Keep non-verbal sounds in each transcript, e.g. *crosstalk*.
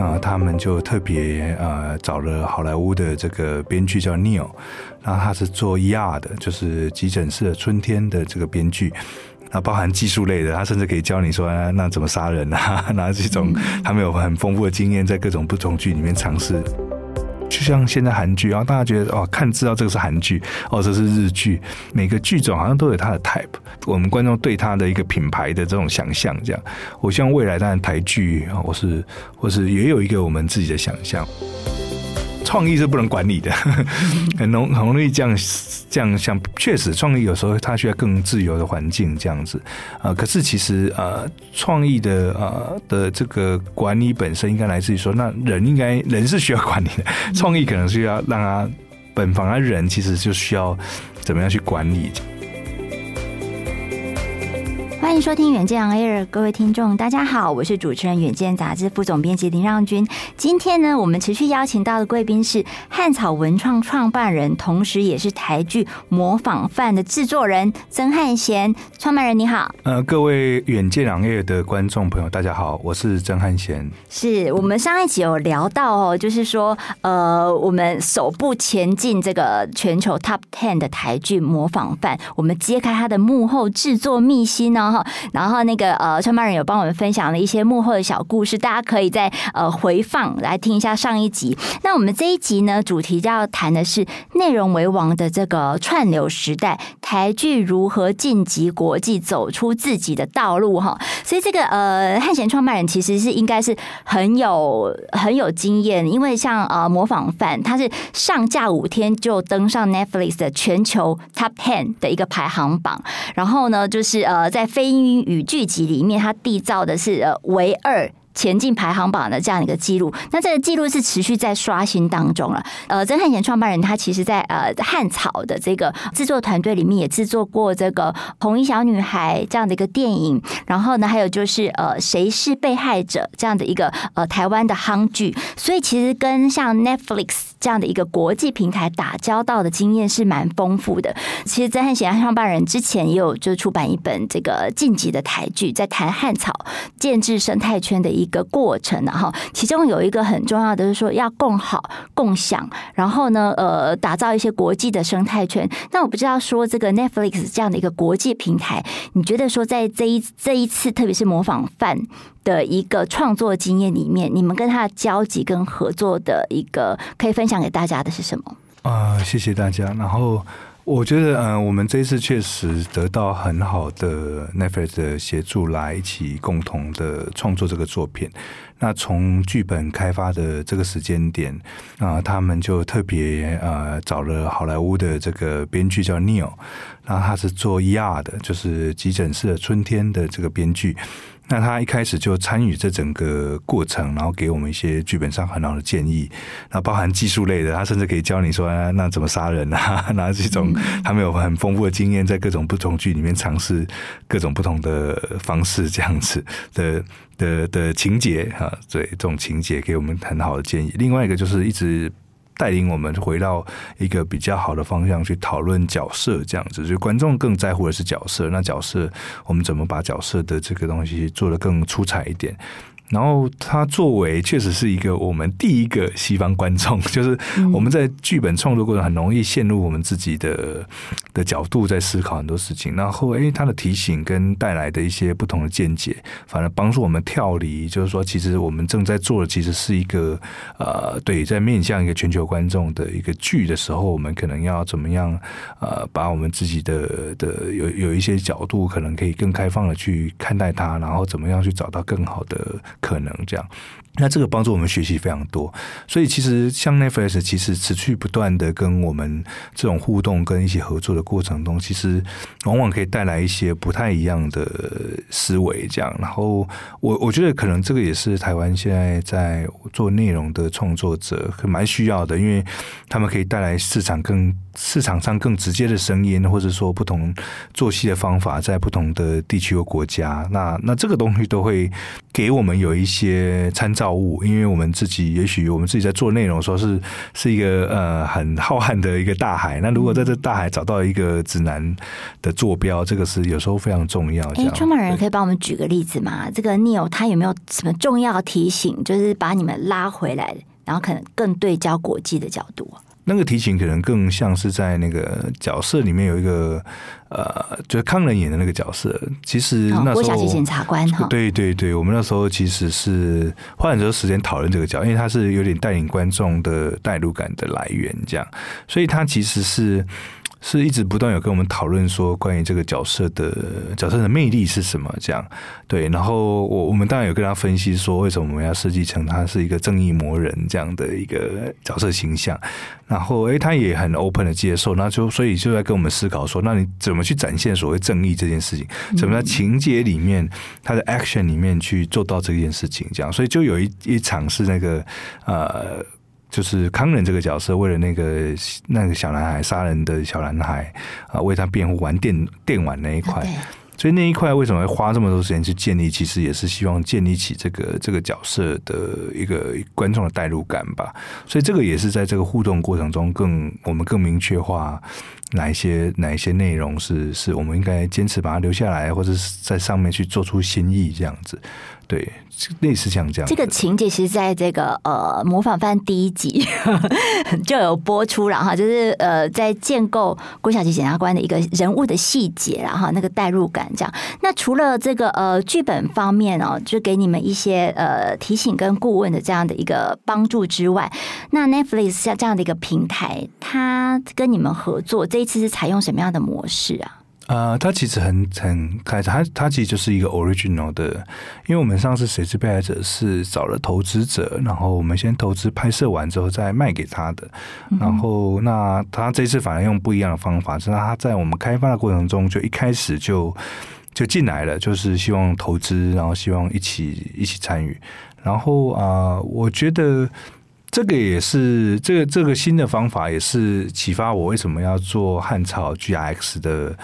啊，他们就特别呃找了好莱坞的这个编剧叫 Neil，然后他是做 ER 的，就是急诊室的春天的这个编剧，那包含技术类的，他甚至可以教你说、啊、那怎么杀人啊，*laughs* 那这种他们有很丰富的经验，在各种不同剧里面尝试。就像现在韩剧，然后大家觉得哦，看知道这个是韩剧，哦，这是日剧，每个剧种好像都有它的 type，我们观众对它的一个品牌的这种想象，这样，我希望未来当然台剧，我是或是也有一个我们自己的想象。创意是不能管理的，很容很容易这样这样想。确实，创意有时候它需要更自由的环境这样子啊、可是其实啊，创意的啊的这个管理本身应该来自于说，那人应该人是需要管理的，创意可能是要让他本反而人其实就需要怎么样去管理。欢迎收听《远见 Air》，各位听众，大家好，我是主持人《远见》杂志副总编辑林让君。今天呢，我们持续邀请到的贵宾是汉草文创创办人，同时也是台剧《模仿犯》的制作人曾汉贤。创办人你好，呃，各位《远见 Air》的观众朋友，大家好，我是曾汉贤。是我们上一集有聊到哦，就是说，呃，我们首部前进这个全球 Top Ten 的台剧《模仿犯》，我们揭开它的幕后制作秘辛呢，然后那个呃，创办人有帮我们分享了一些幕后的小故事，大家可以在呃回放来听一下上一集。那我们这一集呢，主题要谈的是内容为王的这个串流时代，台剧如何晋级国际，走出自己的道路哈。所以这个呃，汉贤创办人其实是应该是很有很有经验，因为像呃模仿犯，他是上架五天就登上 Netflix 的全球 Top Ten 的一个排行榜，然后呢，就是呃在非英语剧集里面，它缔造的是呃唯二。前进排行榜的这样一个记录，那这个记录是持续在刷新当中了。呃，曾汉贤创办人他其实在呃汉草的这个制作团队里面也制作过这个《红衣小女孩》这样的一个电影，然后呢，还有就是呃谁是被害者这样的一个呃台湾的夯剧，所以其实跟像 Netflix 这样的一个国际平台打交道的经验是蛮丰富的。其实曾汉贤创办人之前也有就出版一本这个晋级的台剧，在谈汉草建制生态圈的一。个过程，然后其中有一个很重要的，是说要共好共享，然后呢，呃，打造一些国际的生态圈。那我不知道说这个 Netflix 这样的一个国际平台，你觉得说在这一这一次，特别是模仿犯的一个创作经验里面，你们跟他的交集跟合作的一个可以分享给大家的是什么？啊、呃，谢谢大家。然后。我觉得，嗯，我们这次确实得到很好的 Netflix 的协助，来一起共同的创作这个作品。那从剧本开发的这个时间点啊，他们就特别呃找了好莱坞的这个编剧叫 Neil，然后他是做 ER 的，就是急诊室的春天的这个编剧。那他一开始就参与这整个过程，然后给我们一些剧本上很好的建议，那包含技术类的，他甚至可以教你说，啊、那怎么杀人啊？*laughs* 那这种他们有很丰富的经验，在各种不同剧里面尝试各种不同的方式，这样子的的的情节啊，对这种情节给我们很好的建议。另外一个就是一直。带领我们回到一个比较好的方向去讨论角色，这样子，就观众更在乎的是角色。那角色，我们怎么把角色的这个东西做得更出彩一点？然后他作为确实是一个我们第一个西方观众，*laughs* 就是我们在剧本创作过程很容易陷入我们自己的的角度在思考很多事情，然后诶，他的提醒跟带来的一些不同的见解，反而帮助我们跳离，就是说其实我们正在做的其实是一个呃，对，在面向一个全球观众的一个剧的时候，我们可能要怎么样呃，把我们自己的的有有一些角度，可能可以更开放的去看待它，然后怎么样去找到更好的。可能这样，那这个帮助我们学习非常多。所以其实像 Netflix，其实持续不断的跟我们这种互动跟一起合作的过程中，其实往往可以带来一些不太一样的思维。这样，然后我我觉得可能这个也是台湾现在在做内容的创作者蛮需要的，因为他们可以带来市场更市场上更直接的声音，或者说不同做戏的方法，在不同的地区和国家，那那这个东西都会给我们有一些参照物，因为我们自己也许我们自己在做内容，的时候是是一个呃很浩瀚的一个大海。那如果在这大海找到一个指南的坐标，这个是有时候非常重要。哎，创办人可以帮我们举个例子吗？这个 Neil 他有没有什么重要提醒，就是把你们拉回来，然后可能更对焦国际的角度？那个提琴可能更像是在那个角色里面有一个呃，就是康仁演的那个角色。其实那时候，郭小姐检察官哈，对对对，我们那时候其实是花很多时间讨论这个角，因为他是有点带领观众的代入感的来源，这样，所以他其实是。是一直不断有跟我们讨论说，关于这个角色的角色的魅力是什么？这样对，然后我我们当然有跟他分析说，为什么我们要设计成他是一个正义魔人这样的一个角色形象。然后诶，他也很 open 的接受，那就所以就在跟我们思考说，那你怎么去展现所谓正义这件事情？怎么在情节里面，他的 action 里面去做到这件事情？这样，所以就有一一场是那个呃。就是康仁这个角色，为了那个那个小男孩杀人的小男孩啊，为他辩护，玩电电玩那一块，所以那一块为什么会花这么多时间去建立？其实也是希望建立起这个这个角色的一个观众的代入感吧。所以这个也是在这个互动过程中更我们更明确化哪一些哪一些内容是是我们应该坚持把它留下来，或者是在上面去做出新意这样子。对，类似像这样。这个情节其实在这个呃模仿犯第一集 *laughs* 就有播出了哈，就是呃在建构郭小琪检察官的一个人物的细节，然后那个代入感这样。那除了这个呃剧本方面哦，就给你们一些呃提醒跟顾问的这样的一个帮助之外，那 Netflix 像这样的一个平台，它跟你们合作这一次是采用什么样的模式啊？呃，它其实很很开始，它它其实就是一个 original 的，因为我们上次谁是被害者是找了投资者，然后我们先投资拍摄完之后再卖给他的，然后那他这次反而用不一样的方法，是他在我们开发的过程中就一开始就就进来了，就是希望投资，然后希望一起一起参与，然后啊、呃，我觉得这个也是这个这个新的方法也是启发我为什么要做汉草 GRX 的。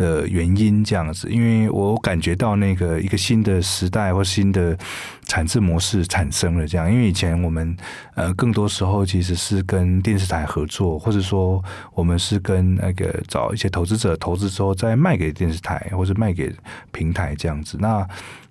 的原因这样子，因为我感觉到那个一个新的时代或新的产制模式产生了这样，因为以前我们呃更多时候其实是跟电视台合作，或者说我们是跟那个找一些投资者投资之后再卖给电视台或者卖给平台这样子。那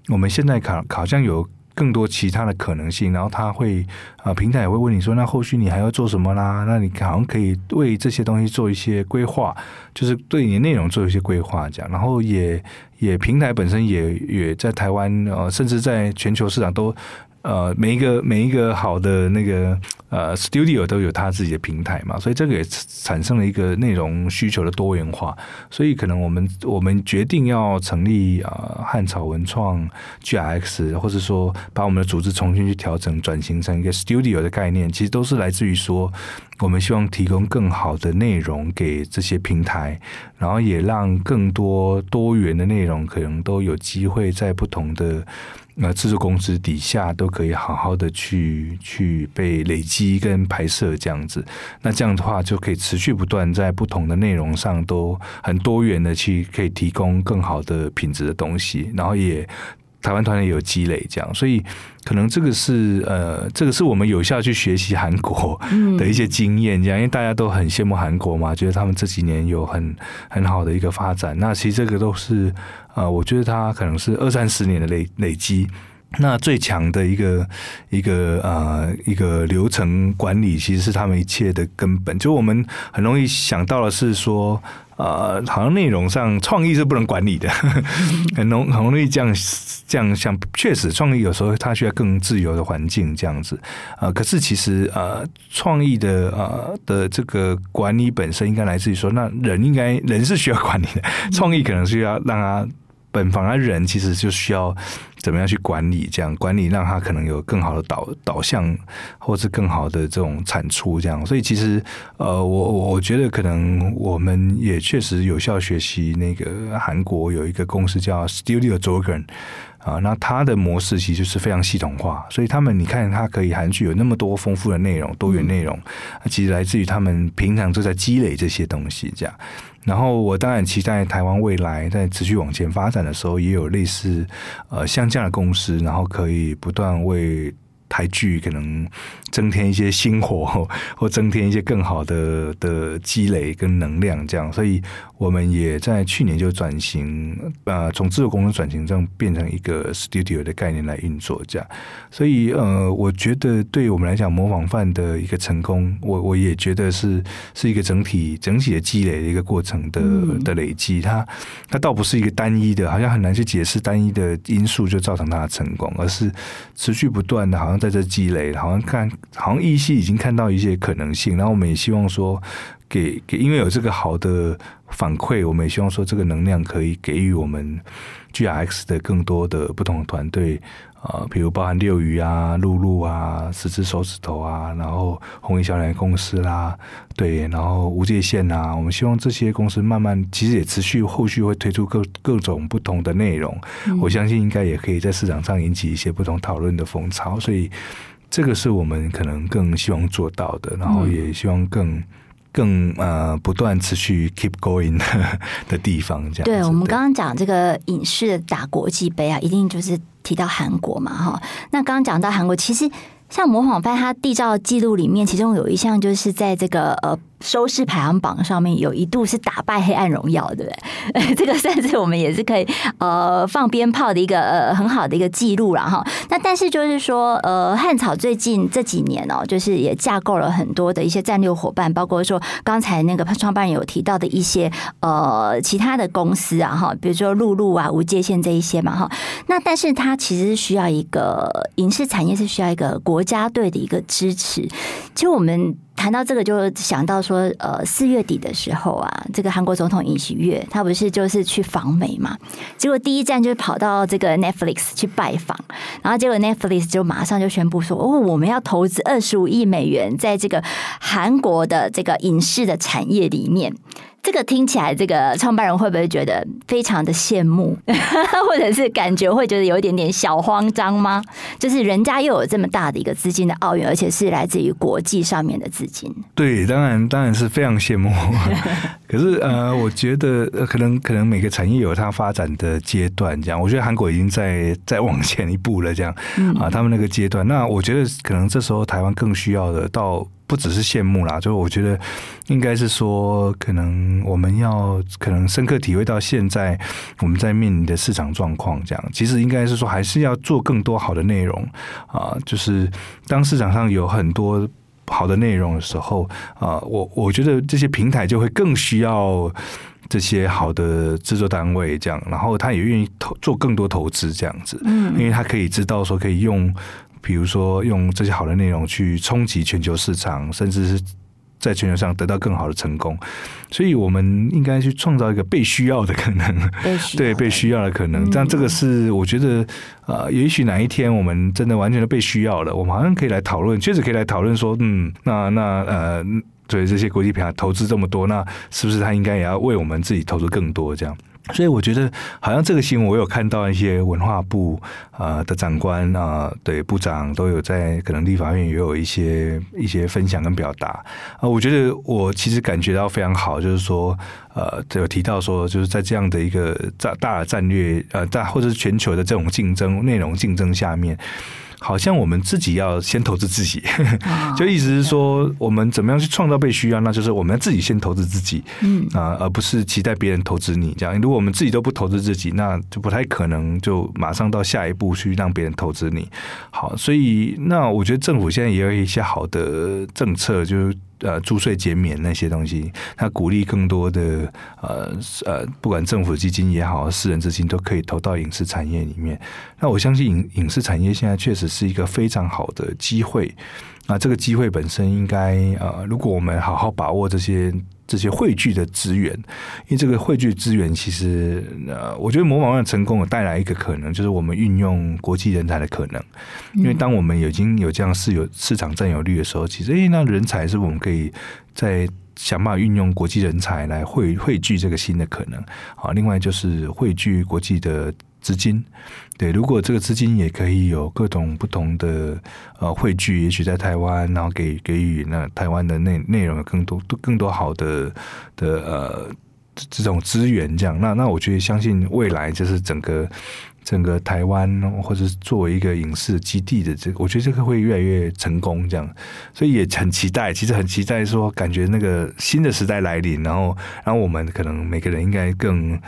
我们现在考好像有。更多其他的可能性，然后他会啊，平台也会问你说，那后续你还要做什么啦？那你好像可以为这些东西做一些规划，就是对你的内容做一些规划，这样，然后也也平台本身也也在台湾呃，甚至在全球市场都。呃，每一个每一个好的那个呃 studio 都有他自己的平台嘛，所以这个也产生了一个内容需求的多元化。所以可能我们我们决定要成立啊汉草文创 gx，或者说把我们的组织重新去调整，转型成一个 studio 的概念，其实都是来自于说，我们希望提供更好的内容给这些平台，然后也让更多多元的内容可能都有机会在不同的。那制作公司底下都可以好好的去去被累积跟拍摄这样子，那这样的话就可以持续不断在不同的内容上都很多元的去可以提供更好的品质的东西，然后也。台湾团队有积累，这样，所以可能这个是呃，这个是我们有效去学习韩国的一些经验，这样，因为大家都很羡慕韩国嘛，觉得他们这几年有很很好的一个发展。那其实这个都是呃，我觉得它可能是二三十年的累累积。那最强的一个一个呃一个流程管理，其实是他们一切的根本。就我们很容易想到的是说，呃，好像内容上创意是不能管理的，*laughs* 很容很容易这样这样想。确实，创意有时候它需要更自由的环境这样子。呃，可是其实呃，创意的呃的这个管理本身应该来自于说，那人应该人是需要管理的，创意可能是要让他。本房的人其实就需要怎么样去管理，这样管理让他可能有更好的导导向，或是更好的这种产出，这样。所以其实呃，我我觉得可能我们也确实有效学习那个韩国有一个公司叫 Studio Dragon 啊，那它的模式其实就是非常系统化，所以他们你看它可以韩剧有那么多丰富的内容、多元内容，其实来自于他们平常就在积累这些东西，这样。然后我当然期待台湾未来在持续往前发展的时候，也有类似呃像这样的公司，然后可以不断为台剧可能增添一些新火，*laughs* 或增添一些更好的的积累跟能量，这样，所以我们也在去年就转型，呃，从制作公司转型这样变成一个 studio 的概念来运作，这样，所以呃，我觉得对我们来讲，模仿犯的一个成功，我我也觉得是是一个整体整体的积累的一个过程的的累积，它它倒不是一个单一的，好像很难去解释单一的因素就造成它的成功，而是持续不断的，好像。在这积累，好像看，好像依稀已经看到一些可能性。然后我们也希望说，给给，因为有这个好的反馈，我们也希望说，这个能量可以给予我们 GRX 的更多的不同的团队啊，比如包含六鱼啊、露露啊、十只手指头啊，然后红衣小奶公司啦，对，然后无界线啊，我们希望这些公司慢慢，其实也持续后续会推出各各种不同的内容，嗯、我相信应该也可以在市场上引起一些不同讨论的风潮，所以这个是我们可能更希望做到的，然后也希望更。更呃不断持续 keep going 的 *laughs* 的地方，这样。对，我们刚刚讲这个影视打国际杯啊，一定就是提到韩国嘛，哈。那刚刚讲到韩国，其实像模仿犯，他缔造记录里面，其中有一项就是在这个呃。收视排行榜上面有一度是打败《黑暗荣耀》，对不对？*laughs* 这个算是我们也是可以呃放鞭炮的一个呃很好的一个记录了哈。那但是就是说呃汉草最近这几年哦，就是也架构了很多的一些战略伙伴，包括说刚才那个创办人有提到的一些呃其他的公司啊哈，比如说露露啊、无界线这一些嘛哈。那但是它其实需要一个影视产业是需要一个国家队的一个支持。其实我们。谈到这个，就想到说，呃，四月底的时候啊，这个韩国总统尹锡月他不是就是去访美嘛？结果第一站就跑到这个 Netflix 去拜访，然后结果 Netflix 就马上就宣布说，哦，我们要投资二十五亿美元在这个韩国的这个影视的产业里面。这个听起来，这个创办人会不会觉得非常的羡慕，*laughs* 或者是感觉会觉得有一点点小慌张吗？就是人家又有这么大的一个资金的奥运，而且是来自于国际上面的资金。对，当然当然是非常羡慕。*laughs* 可是呃，我觉得可能可能每个产业有它发展的阶段，这样。我觉得韩国已经在在往前一步了，这样啊，他们那个阶段。那我觉得可能这时候台湾更需要的到。不只是羡慕啦，就是我觉得应该是说，可能我们要可能深刻体会到现在我们在面临的市场状况，这样其实应该是说，还是要做更多好的内容啊。就是当市场上有很多好的内容的时候啊，我我觉得这些平台就会更需要这些好的制作单位，这样，然后他也愿意投做更多投资，这样子，嗯，因为他可以知道说可以用。比如说，用这些好的内容去冲击全球市场，甚至是在全球上得到更好的成功，所以我们应该去创造一个被需要的可能，对，被需要的可能。但这个是我觉得，呃，也许哪一天我们真的完全的被需要了，我们好像可以来讨论，确实可以来讨论说，嗯，那那呃，对这些国际品牌投资这么多，那是不是他应该也要为我们自己投资更多这样？所以我觉得，好像这个新闻我有看到一些文化部呃的长官啊，对部长都有在可能立法院也有一些一些分享跟表达啊。我觉得我其实感觉到非常好，就是说呃有提到说，就是在这样的一个大大的战略呃大或者是全球的这种竞争内容竞争下面。好像我们自己要先投资自己，*laughs* 就意思是说，我们怎么样去创造被需要？那就是我们要自己先投资自己，嗯啊，而不是期待别人投资你。这样，如果我们自己都不投资自己，那就不太可能就马上到下一步去让别人投资你。好，所以那我觉得政府现在也有一些好的政策，就是。呃，租税减免那些东西，他鼓励更多的呃呃，不管政府基金也好，私人资金都可以投到影视产业里面。那我相信影影视产业现在确实是一个非常好的机会。那这个机会本身应该呃，如果我们好好把握这些。这些汇聚的资源，因为这个汇聚资源，其实呃，我觉得模仿的成功有带来一个可能，就是我们运用国际人才的可能。因为当我们已经有这样市有市场占有率的时候，其实诶，那人才是我们可以在想办法运用国际人才来汇汇聚这个新的可能。好，另外就是汇聚国际的。资金，对，如果这个资金也可以有各种不同的呃汇聚，也许在台湾，然后给给予那台湾的内内容有更多更多好的的呃这种资源，这样，那那我觉得相信未来就是整个。整个台湾或者是作为一个影视基地的这，我觉得这个会越来越成功，这样，所以也很期待，其实很期待说，感觉那个新的时代来临，然后，然后我们可能每个人应该更。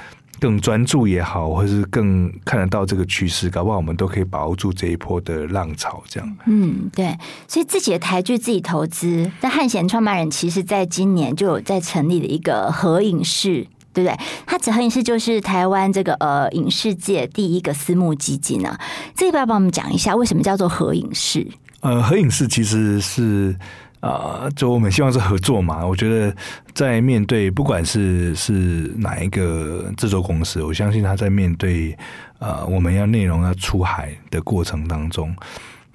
更专注也好，或是更看得到这个趋势，搞不好我们都可以把握住这一波的浪潮。这样，嗯，对。所以自己的台剧自己投资，那汉贤创办人其实在今年就有在成立了一个合影室，对不对？他这合影视就是台湾这个呃影视界第一个私募基金啊。这个要不要帮我们讲一下，为什么叫做合影视？呃，合影视其实是。啊、呃，就我们希望是合作嘛。我觉得在面对不管是是哪一个制作公司，我相信他在面对呃我们要内容要出海的过程当中，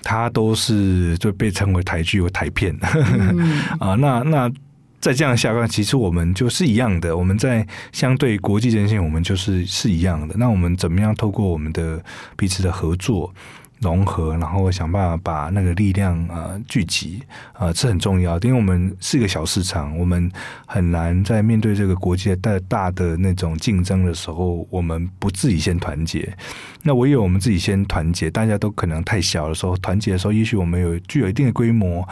他都是就被称为台剧或台片 *laughs* 啊、嗯呃。那那在这样下关，其实我们就是一样的。我们在相对国际阵线，我们就是是一样的。那我们怎么样透过我们的彼此的合作？融合，然后想办法把那个力量呃聚集，呃这很重要，因为我们是一个小市场，我们很难在面对这个国际大大的那种竞争的时候，我们不自己先团结。那唯有我们自己先团结，大家都可能太小的时候，团结的时候，也许我们有具有一定的规模。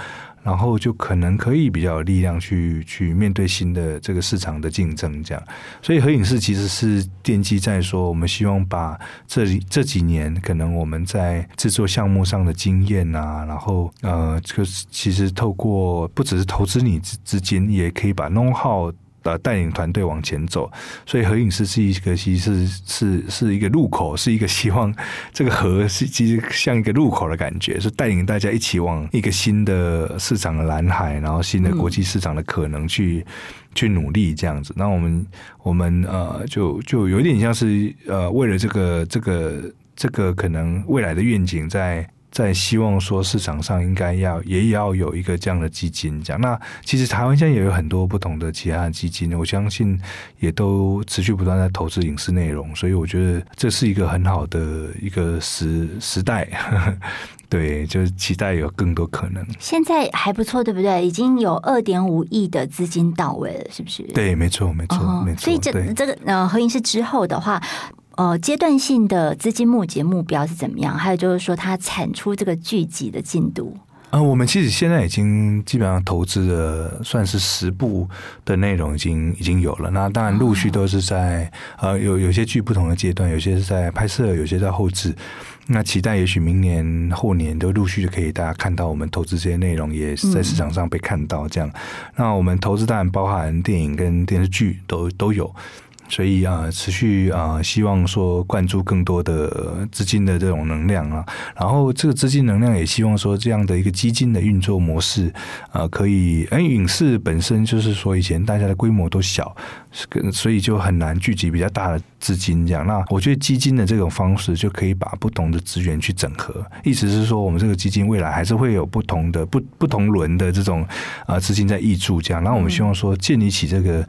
然后就可能可以比较有力量去去面对新的这个市场的竞争，这样。所以合影视其实是奠基在说，我们希望把这里这几年可能我们在制作项目上的经验啊，然后呃，这个其实透过不只是投资你资资金，也可以把弄好。呃，带领团队往前走，所以合影是是一个，其实是是是一个入口，是一个希望这个合是其实像一个入口的感觉，是带领大家一起往一个新的市场的蓝海，然后新的国际市场的可能去、嗯、去努力这样子。那我们我们呃，就就有点像是呃，为了这个这个这个可能未来的愿景在。在希望说市场上应该要也要有一个这样的基金，这样。那其实台湾现在也有很多不同的其他的基金，我相信也都持续不断在投资影视内容，所以我觉得这是一个很好的一个时时代。*laughs* 对，就是期待有更多可能。现在还不错，对不对？已经有二点五亿的资金到位了，是不是？对，没错，没错，哦、没错。所以这这个呃，合影视之后的话。呃，阶段性的资金募集目标是怎么样？还有就是说，它产出这个剧集的进度。呃，我们其实现在已经基本上投资了，算是十部的内容，已经已经有了。那当然，陆续都是在、哦、呃，有有些剧不同的阶段，有些是在拍摄，有些在后制。那期待也许明年后年都陆续就可以大家看到我们投资这些内容，也是在市场上被看到。这样，那我们投资当然包含电影跟电视剧都都有。所以啊，持续啊，希望说灌注更多的资金的这种能量啊，然后这个资金能量也希望说这样的一个基金的运作模式啊，可以，哎，影视本身就是说以前大家的规模都小，所以就很难聚集比较大的资金这样。那我觉得基金的这种方式就可以把不同的资源去整合，意思是说我们这个基金未来还是会有不同的不不同轮的这种啊资金在挹注这样。那我们希望说建立起这个。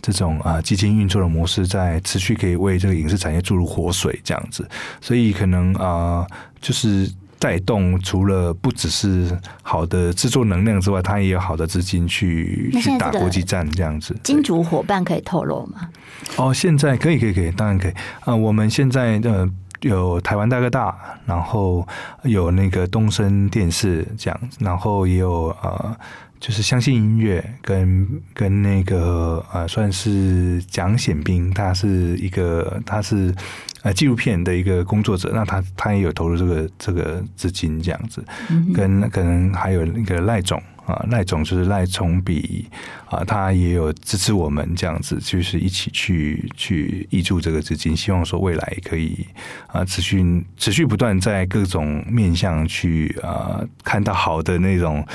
这种啊基金运作的模式在持续可以为这个影视产业注入活水，这样子，所以可能啊，就是带动除了不只是好的制作能量之外，它也有好的资金去去打国际战，这样子。金主伙伴可以透露吗？哦，现在可以，可以，可以，当然可以啊。我们现在的有台湾大哥大，然后有那个东森电视这样，然后也有呃。就是相信音乐跟跟那个呃，算是蒋显兵，他是一个他是呃纪录片的一个工作者，那他他也有投入这个这个资金这样子，跟可能还有那个赖总啊，赖总就是赖崇比啊，他也有支持我们这样子，就是一起去去挹注这个资金，希望说未来可以啊持续持续不断在各种面向去啊看到好的那种。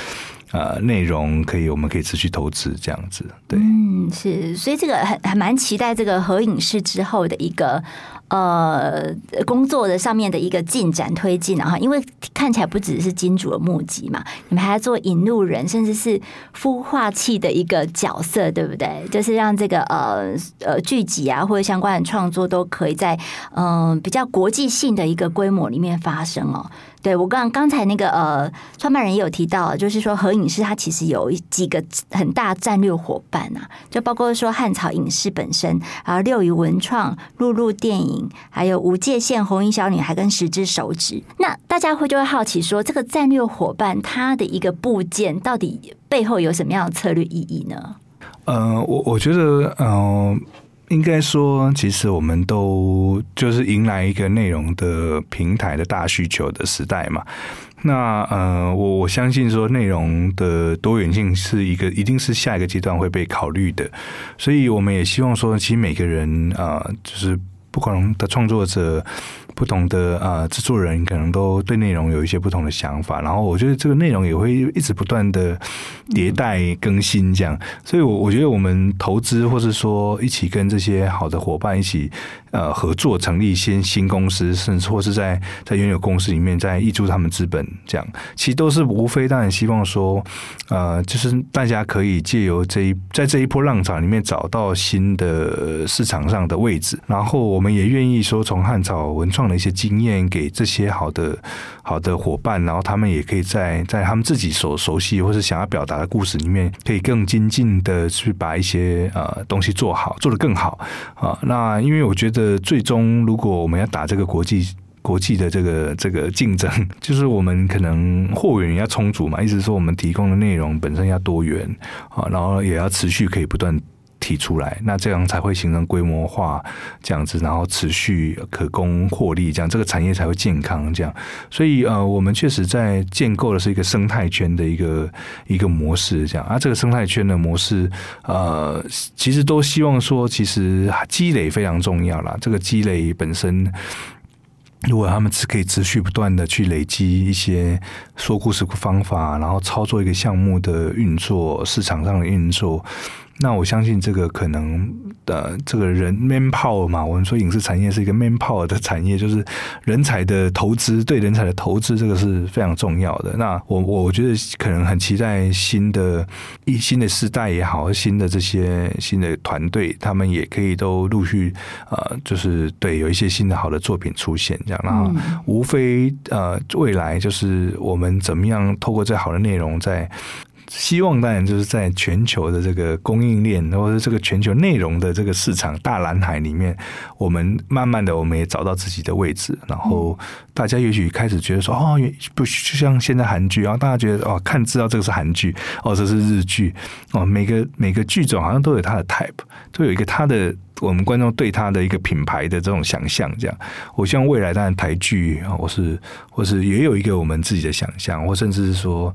呃，内容可以，我们可以持续投资这样子，对，嗯，是，所以这个还还蛮期待这个合影视之后的一个呃工作的上面的一个进展推进啊，因为看起来不只是金主的募集嘛，你们还要做引路人，甚至是孵化器的一个角色，对不对？就是让这个呃呃剧集啊或者相关的创作都可以在嗯、比较国际性的一个规模里面发生哦。对，我刚刚才那个呃，创办人也有提到，就是说和影视它其实有几个很大战略伙伴啊，就包括说汉草影视本身，然后六鱼文创、露露电影，还有无界限、红衣小女孩跟十只手指。那大家会就会好奇说，这个战略伙伴它的一个部件到底背后有什么样的策略意义呢？呃，我我觉得，嗯、呃。应该说，其实我们都就是迎来一个内容的平台的大需求的时代嘛。那呃，我我相信说，内容的多元性是一个，一定是下一个阶段会被考虑的。所以我们也希望说，其实每个人啊、就是不同的创作者。不同的啊制作人可能都对内容有一些不同的想法，然后我觉得这个内容也会一直不断的迭代更新，这样，所以我我觉得我们投资或是说一起跟这些好的伙伴一起。呃，合作成立一些新公司，甚至或是在在原有公司里面再挹注他们资本，这样其实都是无非当然希望说，呃，就是大家可以借由这一在这一波浪潮里面找到新的市场上的位置，然后我们也愿意说从汉草文创的一些经验给这些好的好的伙伴，然后他们也可以在在他们自己所熟悉或是想要表达的故事里面，可以更精进的去把一些呃东西做好，做得更好啊。那因为我觉得。最终如果我们要打这个国际国际的这个这个竞争，*laughs* 就是我们可能货源要充足嘛，意思说我们提供的内容本身要多元啊，然后也要持续可以不断。提出来，那这样才会形成规模化这样子，然后持续可供获利，这样这个产业才会健康。这样，所以呃，我们确实在建构的是一个生态圈的一个一个模式，这样。啊，这个生态圈的模式，呃，其实都希望说，其实积累非常重要啦。这个积累本身，如果他们只可以持续不断的去累积一些说故事方法，然后操作一个项目的运作，市场上的运作。那我相信这个可能的这个人 manpower 嘛，我们说影视产业是一个 manpower 的产业，就是人才的投资，对人才的投资这个是非常重要的。那我我觉得可能很期待新的一新的世代也好，新的这些新的团队，他们也可以都陆续呃，就是对有一些新的好的作品出现这样。然后无非呃未来就是我们怎么样透过这好的内容在。希望当然就是在全球的这个供应链，或者这个全球内容的这个市场大蓝海里面，我们慢慢的我们也找到自己的位置。然后大家也许开始觉得说，哦，不就像现在韩剧，然后大家觉得哦，看知道这个是韩剧，哦，这是日剧，哦，每个每个剧种好像都有它的 type，都有一个它的我们观众对它的一个品牌的这种想象。这样，我希望未来当然台剧，或是或是也有一个我们自己的想象，或甚至是说。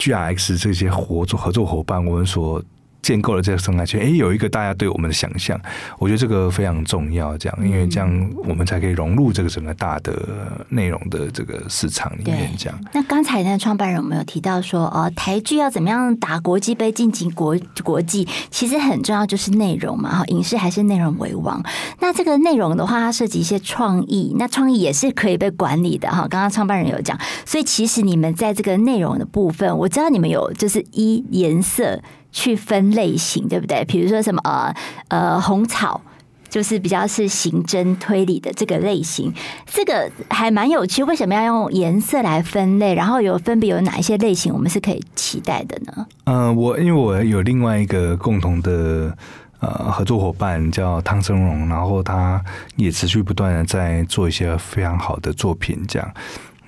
GRX 这些合作合作伙伴，我们所建构了这个生态圈，哎，有一个大家对我们的想象，我觉得这个非常重要。这样，因为这样我们才可以融入这个整个大的内容的这个市场里面。这样。那刚才呢，创办人我们有提到说，哦，台剧要怎么样打国际杯，晋级国国际？其实很重要，就是内容嘛。哈，影视还是内容为王。那这个内容的话，它涉及一些创意，那创意也是可以被管理的。哈，刚刚创办人有讲，所以其实你们在这个内容的部分，我知道你们有就是一颜色。去分类型，对不对？比如说什么呃呃红草，就是比较是刑侦推理的这个类型，这个还蛮有趣。为什么要用颜色来分类？然后有分别有哪一些类型，我们是可以期待的呢？嗯、我因为我有另外一个共同的呃合作伙伴叫汤生荣，然后他也持续不断的在做一些非常好的作品，这样。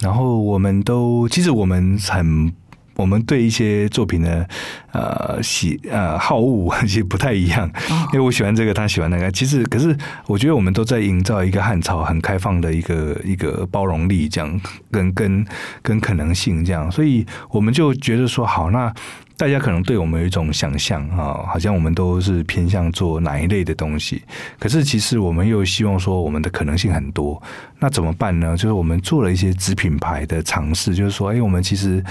然后我们都其实我们很。我们对一些作品的呃喜呃好恶 *laughs* 其实不太一样，因为我喜欢这个，他喜欢那个。其实，可是我觉得我们都在营造一个汉朝很开放的一个一个包容力，这样跟跟跟可能性这样，所以我们就觉得说好那。大家可能对我们有一种想象啊，好像我们都是偏向做哪一类的东西。可是其实我们又希望说，我们的可能性很多。那怎么办呢？就是我们做了一些子品牌的尝试，就是说，哎，我们其实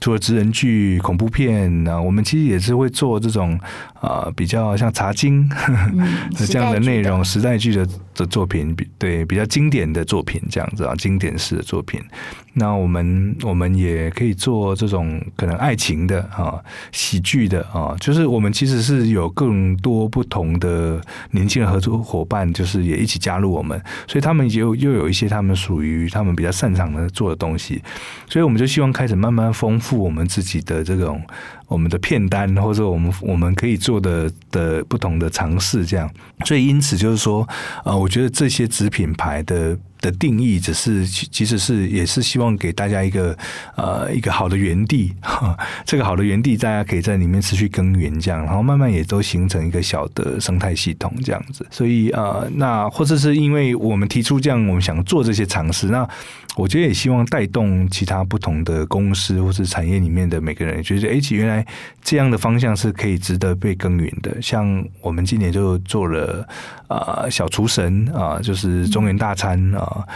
除了职人剧、恐怖片啊，我们其实也是会做这种啊，比较像茶经 *laughs* 这样的内容，时代剧的的作品，比对比较经典的作品这样子啊，经典式的作品。那我们我们也可以做这种可能爱情的啊，喜剧的啊，就是我们其实是有更多不同的年轻的合作伙伴，就是也一起加入我们，所以他们又又有一些他们属于他们比较擅长的做的东西，所以我们就希望开始慢慢丰富我们自己的这种我们的片单，或者我们我们可以做的的不同的尝试，这样，所以因此就是说，呃，我觉得这些子品牌的。的定义只是，其实是也是希望给大家一个呃一个好的园地，*laughs* 这个好的园地大家可以在里面持续耕耘，这样，然后慢慢也都形成一个小的生态系统这样子。所以呃，那或者是因为我们提出这样，我们想做这些尝试，那我觉得也希望带动其他不同的公司或是产业里面的每个人，觉得哎，原来这样的方向是可以值得被耕耘的。像我们今年就做了啊、呃、小厨神啊、就是中原大餐啊。啊，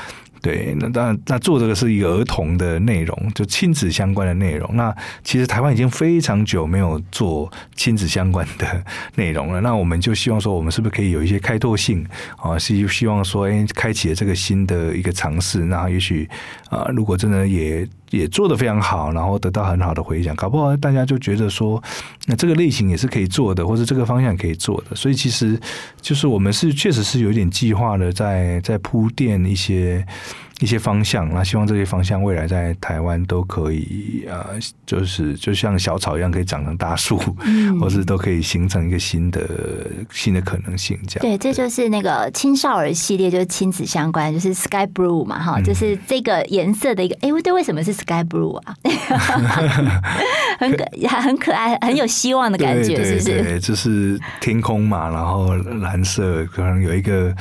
对，那当然，那做这个是一个儿童的内容，就亲子相关的内容。那其实台湾已经非常久没有做亲子相关的内容了。*laughs* 那我们就希望说，我们是不是可以有一些开拓性啊？是希望说，哎，开启了这个新的一个尝试，那也许啊，如果真的也。也做得非常好，然后得到很好的回响，搞不好大家就觉得说，那这个类型也是可以做的，或者这个方向可以做的。所以其实就是我们是确实是有点计划的，在在铺垫一些。一些方向，那希望这些方向未来在台湾都可以，呃，就是就像小草一样，可以长成大树，嗯，或是都可以形成一个新的新的可能性。这样对，这就是那个青少儿系列，就是亲子相关，就是 Sky Blue 嘛，哈，就是这个颜色的一个。哎，对，为什么是 Sky Blue 啊？*laughs* 很可很可爱，很有希望的感觉，是不是？对，就是天空嘛，然后蓝色可能有一个。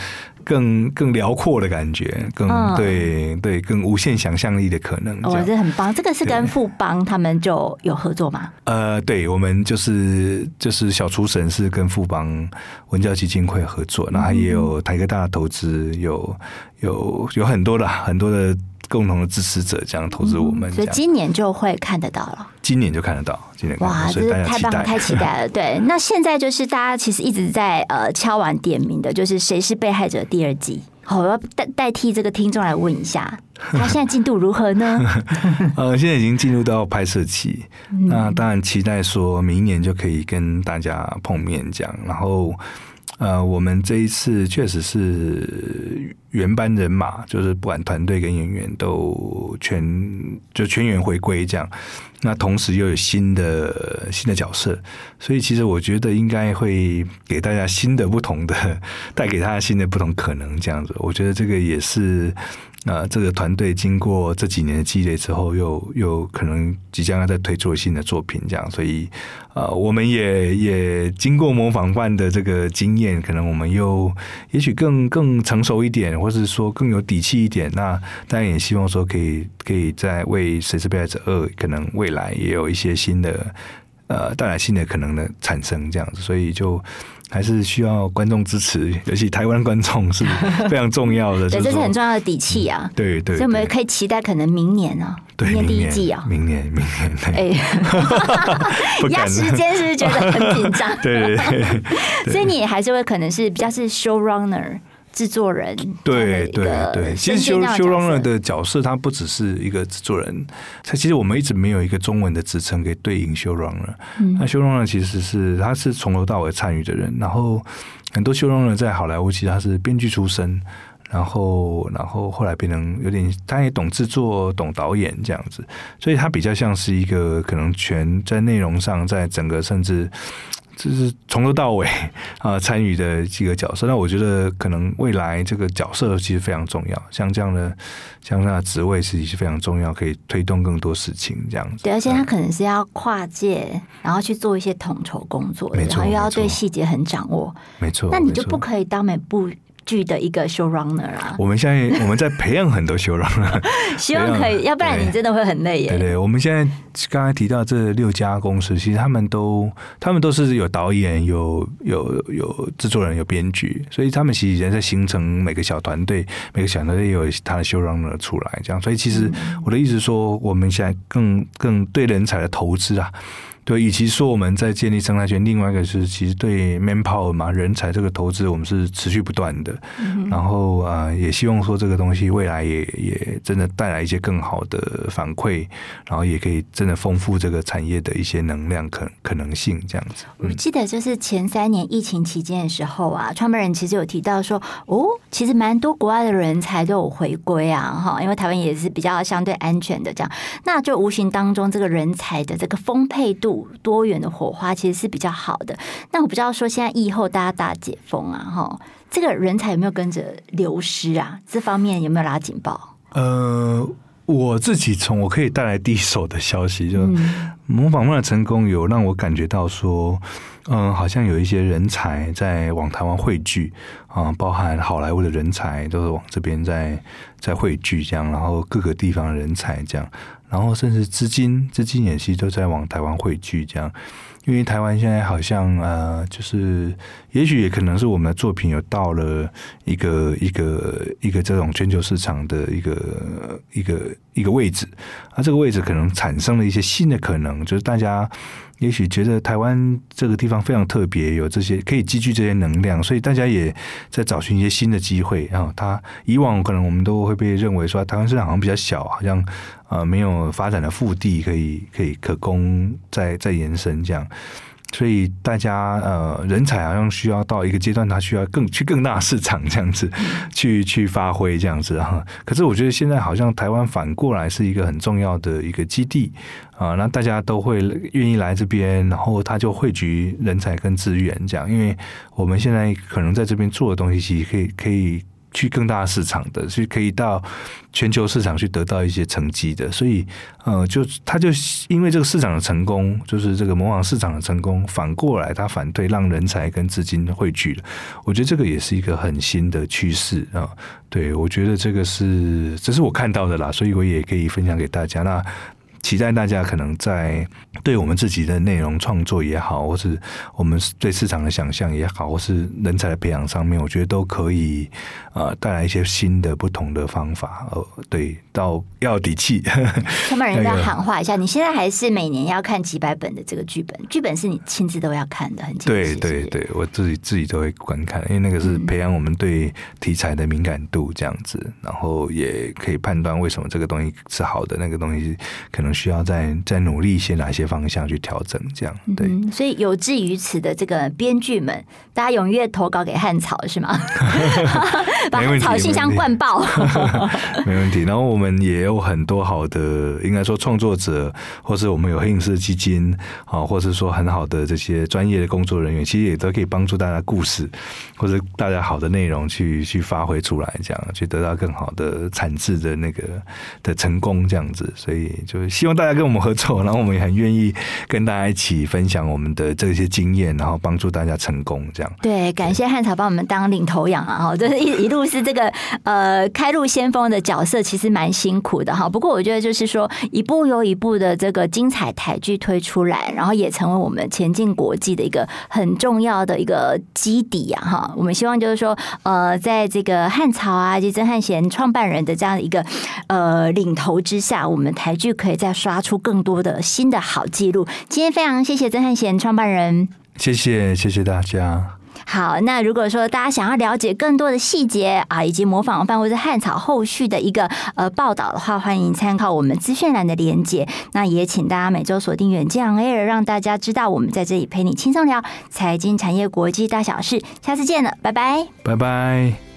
更更辽阔的感觉，更、嗯、对对，更无限想象力的可能。我觉得很棒，这个是跟富邦他们就有合作吗？呃，对，我们就是就是小厨神是跟富邦文教基金会合作，然后也有台科大的投资，有有有很多的很多的。共同的支持者这样投资我们、嗯，所以今年就会看得到了。今年就看得到，今年哇，真是太棒了，太期待了。对，*laughs* 那现在就是大家其实一直在呃敲完点名的，就是谁是被害者第二季。好，我要代代替这个听众来问一下，*laughs* 他现在进度如何呢？*laughs* 呃，现在已经进入到拍摄期，那当然期待说明年就可以跟大家碰面这样，然后。呃，我们这一次确实是原班人马，就是不管团队跟演员都全就全员回归这样。那同时又有新的新的角色，所以其实我觉得应该会给大家新的不同的，*laughs* 带给大家新的不同可能这样子。我觉得这个也是。那这个团队经过这几年的积累之后，又又可能即将要再推出新的作品，这样，所以呃，我们也也经过模仿犯的这个经验，可能我们又也许更更成熟一点，或是说更有底气一点。那当然也希望说可以可以在为《谁是被害者二》可能未来也有一些新的呃带来新的可能的产生，这样子，所以就。还是需要观众支持，尤其台湾观众是 *laughs* 非常重要的。对，这是很重要的底气啊！对对，对，所以我们可以期待可能明年啊，对明年第一季啊，明年明年。哎，*laughs* *laughs* 压时间是不是觉得很紧张？对，对，对，所以你还是会可能是比较是 showrunner。制作人对对对，其实 show showrunner 的角色，他不只是一个制作人，他其实我们一直没有一个中文的职称给对应 showrunner。那 showrunner 其实是他是从头到尾参与的人，然后很多 showrunner 在好莱坞其实他是编剧出身，然后然后后来变成有点他也懂制作、懂导演这样子，所以他比较像是一个可能全在内容上，在整个甚至。就是从头到尾 *laughs* 啊参与的几个角色，那我觉得可能未来这个角色其实非常重要，像这样的像这样的职位实际是非常重要，可以推动更多事情这样子。对，而且他可能是要跨界，然后去做一些统筹工作，然后又要对细节很掌握。没错，那你就不可以当每部剧的一个 showrunner 啊！我们现在我们在培养很多 showrunner，*laughs* 希望可以，要不然你真的会很累耶。对对，我们现在刚才提到这六家公司，其实他们都他们都是有导演、有有有制作人、有编剧，所以他们其实也在形成每个小团队，每个小团队有他的 showrunner 出来，这样。所以其实我的意思是说，我们现在更更对人才的投资啊。对，与其说我们在建立生态圈，另外一个是其实对 manpower 嘛，人才这个投资，我们是持续不断的。嗯、然后啊、呃，也希望说这个东西未来也也真的带来一些更好的反馈，然后也可以真的丰富这个产业的一些能量可可能性这样子。我记得就是前三年疫情期间的时候啊，创办人其实有提到说，哦，其实蛮多国外的人才都有回归啊，哈，因为台湾也是比较相对安全的这样，那就无形当中这个人才的这个丰沛度。多元的火花其实是比较好的。那我不知道说现在疫后大家大解封啊，哈，这个人才有没有跟着流失啊？这方面有没有拉警报？呃，我自己从我可以带来第一手的消息，就模仿梦的成功有让我感觉到说，嗯、呃，好像有一些人才在往台湾汇聚啊，包含好莱坞的人才都是往这边在在汇聚，这样，然后各个地方的人才这样。然后甚至资金、资金也是都在往台湾汇聚，这样，因为台湾现在好像呃，就是也许也可能是我们的作品有到了一个一个一个这种全球市场的一个一个一个位置，啊，这个位置可能产生了一些新的可能，就是大家。也许觉得台湾这个地方非常特别，有这些可以积聚这些能量，所以大家也在找寻一些新的机会。然后，他以往可能我们都会被认为说台湾市场好像比较小，好像呃没有发展的腹地可以可以可供再再延伸这样。所以大家呃人才好像需要到一个阶段，他需要更去更大市场这样子去去发挥这样子哈。可是我觉得现在好像台湾反过来是一个很重要的一个基地啊，那大家都会愿意来这边，然后他就汇聚人才跟资源这样。因为我们现在可能在这边做的东西，其实可以可以。去更大市场的，是可以到全球市场去得到一些成绩的，所以，呃，就他就因为这个市场的成功，就是这个模仿市场的成功，反过来他反对让人才跟资金汇聚了。我觉得这个也是一个很新的趋势啊。对，我觉得这个是这是我看到的啦，所以我也可以分享给大家。那。期待大家可能在对我们自己的内容创作也好，或是我们对市场的想象也好，或是人才的培养上面，我觉得都可以呃带来一些新的不同的方法。呃，对，到要底气。*laughs* 创办人要喊话一下，你现在还是每年要看几百本的这个剧本，剧本是你亲自都要看的，很对对对，我自己自己都会观看，因为那个是培养我们对题材的敏感度这样子，嗯、然后也可以判断为什么这个东西是好的，那个东西可能。需要再再努力一些哪些方向去调整？这样对、嗯，所以有志于此的这个编剧们，大家踊跃投稿给汉草是吗？*laughs* *laughs* 把汉草信箱灌爆，没问题。*laughs* 然后我们也有很多好的，应该说创作者，或是我们有黑影视基金啊，或是说很好的这些专业的工作人员，其实也都可以帮助大家故事或者大家好的内容去去发挥出来，这样去得到更好的产制的那个的成功，这样子。所以就希望大家跟我们合作，然后我们也很愿意跟大家一起分享我们的这些经验，然后帮助大家成功。这样对，感谢汉草帮我们当领头羊啊！哈，就是一一路是这个呃开路先锋的角色，其实蛮辛苦的哈。不过我觉得就是说，一步又一步的这个精彩台剧推出来，然后也成为我们前进国际的一个很重要的一个基底啊！哈，我们希望就是说，呃，在这个汉草啊，及曾汉贤创办人的这样一个呃领头之下，我们台剧可以在刷出更多的新的好记录。今天非常谢谢曾汉贤创办人，谢谢谢谢大家。好，那如果说大家想要了解更多的细节啊，以及模仿范或者汉草后续的一个呃报道的话，欢迎参考我们资讯栏的连接。那也请大家每周锁定远见 Air，让大家知道我们在这里陪你轻松聊财经产业国际大小事。下次见了，拜拜，拜拜。